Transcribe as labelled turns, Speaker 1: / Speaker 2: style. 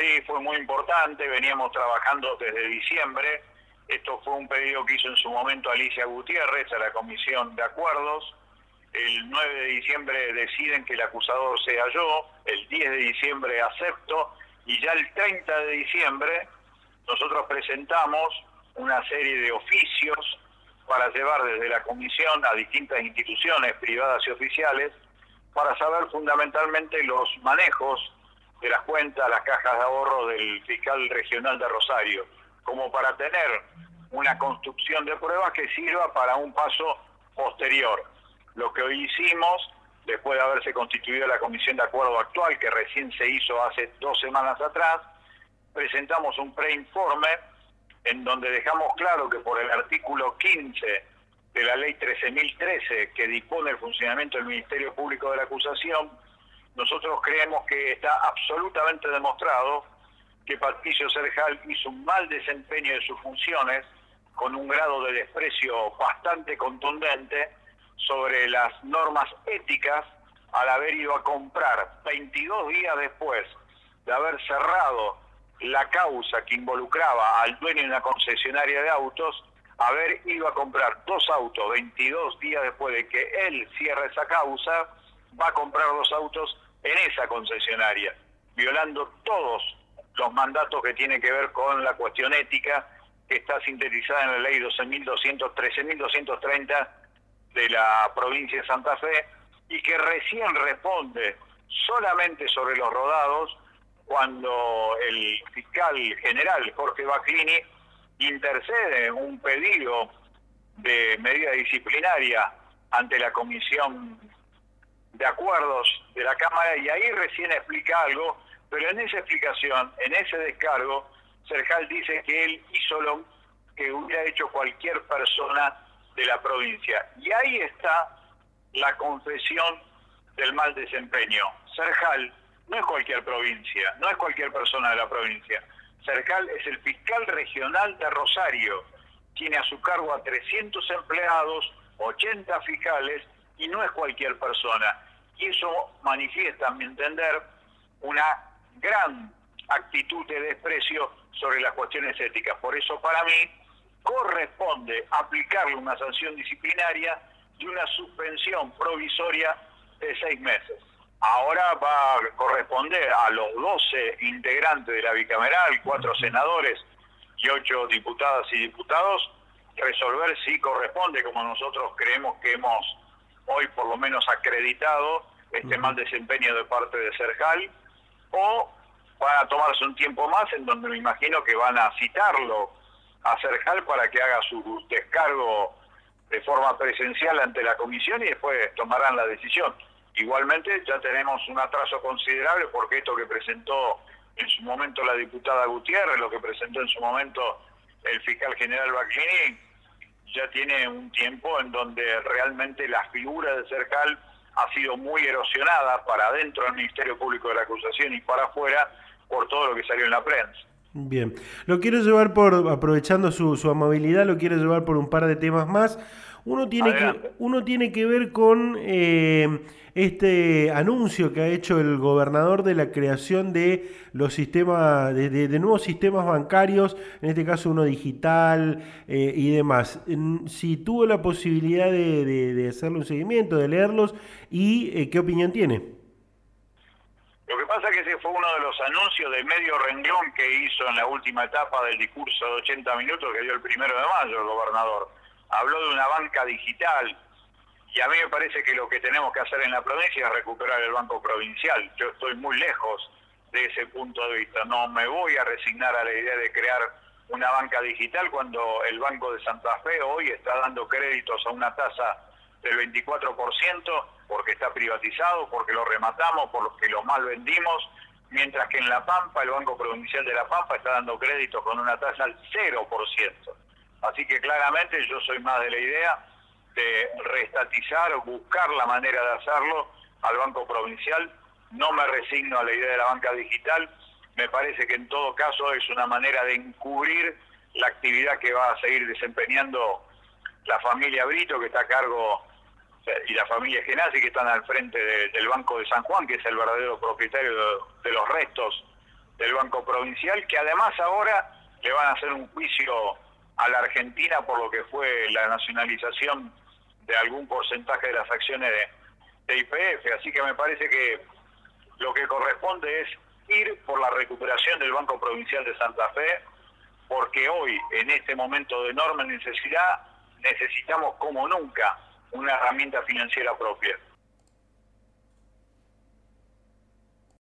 Speaker 1: Sí, fue muy importante, veníamos trabajando desde diciembre. Esto fue un pedido que hizo en su momento Alicia Gutiérrez a la Comisión de Acuerdos. El 9 de diciembre deciden que el acusador sea yo, el 10 de diciembre acepto y ya el 30 de diciembre nosotros presentamos una serie de oficios para llevar desde la comisión a distintas instituciones privadas y oficiales para saber fundamentalmente los manejos de las cuentas, las cajas de ahorro del fiscal regional de Rosario, como para tener una construcción de pruebas que sirva para un paso posterior. Lo que hoy hicimos, después de haberse constituido la comisión de acuerdo actual, que recién se hizo hace dos semanas atrás, presentamos un preinforme en donde dejamos claro que por el artículo 15 de la ley 13.013 que dispone el funcionamiento del Ministerio Público de la Acusación, nosotros creemos que está absolutamente demostrado que Patricio Serjal hizo un mal desempeño de sus funciones con un grado de desprecio bastante contundente sobre las normas éticas al haber ido a comprar 22 días después de haber cerrado la causa que involucraba al dueño de una concesionaria de autos, haber ido a comprar dos autos 22 días después de que él cierre esa causa, va a comprar dos autos en esa concesionaria, violando todos los mandatos que tienen que ver con la cuestión ética que está sintetizada en la ley 12.200, 13.230 de la provincia de Santa Fe y que recién responde solamente sobre los rodados cuando el fiscal general Jorge Baclini intercede un pedido de medida disciplinaria ante la comisión de acuerdos de la Cámara y ahí recién explica algo, pero en esa explicación, en ese descargo, Serjal dice que él hizo lo que hubiera hecho cualquier persona de la provincia. Y ahí está la confesión del mal desempeño. Serjal no es cualquier provincia, no es cualquier persona de la provincia. Serjal es el fiscal regional de Rosario. Tiene a su cargo a 300 empleados, 80 fiscales y no es cualquier persona. Y eso manifiesta, a mi entender, una gran actitud de desprecio sobre las cuestiones éticas. Por eso para mí corresponde aplicarle una sanción disciplinaria y una suspensión provisoria de seis meses. Ahora va a corresponder a los 12 integrantes de la bicameral, cuatro senadores y ocho diputadas y diputados, resolver si corresponde, como nosotros creemos que hemos lo menos acreditado este mal desempeño de parte de Serjal, o van a tomarse un tiempo más en donde me imagino que van a citarlo a Serjal para que haga su descargo de forma presencial ante la comisión y después tomarán la decisión. Igualmente ya tenemos un atraso considerable porque esto que presentó en su momento la diputada Gutiérrez, lo que presentó en su momento el fiscal general Bacchini, ya tiene un tiempo en donde realmente la figura de Cercal ha sido muy erosionada para adentro del Ministerio Público de la Acusación y para afuera por todo lo que salió en la prensa.
Speaker 2: Bien, lo quiero llevar por, aprovechando su, su amabilidad, lo quiero llevar por un par de temas más. Uno tiene, que, uno tiene que ver con eh, este anuncio que ha hecho el gobernador de la creación de los sistemas, de, nuevos sistemas bancarios, en este caso uno digital eh, y demás. Si tuvo la posibilidad de, hacerle un seguimiento, de leerlos y eh, qué opinión tiene.
Speaker 1: Pasa que ese fue uno de los anuncios de medio renglón que hizo en la última etapa del discurso de 80 minutos que dio el primero de mayo el gobernador habló de una banca digital y a mí me parece que lo que tenemos que hacer en la provincia es recuperar el banco provincial. Yo estoy muy lejos de ese punto de vista. No me voy a resignar a la idea de crear una banca digital cuando el Banco de Santa Fe hoy está dando créditos a una tasa del 24% porque está privatizado, porque lo rematamos, porque lo mal vendimos, mientras que en La Pampa, el Banco Provincial de La Pampa está dando créditos con una tasa al 0%. Así que claramente yo soy más de la idea de reestatizar o buscar la manera de hacerlo al Banco Provincial. No me resigno a la idea de la banca digital. Me parece que en todo caso es una manera de encubrir la actividad que va a seguir desempeñando la familia Brito, que está a cargo, y la familia Genasi, que están al frente del Banco de San Juan, que es el verdadero propietario de, los restos del Banco Provincial, que además ahora le van a hacer un juicio a la Argentina por lo que fue la nacionalización de algún porcentaje de las acciones de, de IPF. Así que me parece que lo que corresponde es ir por la recuperación del Banco Provincial de Santa Fe, porque hoy, en este momento de enorme necesidad, necesitamos como nunca una herramienta financiera propia.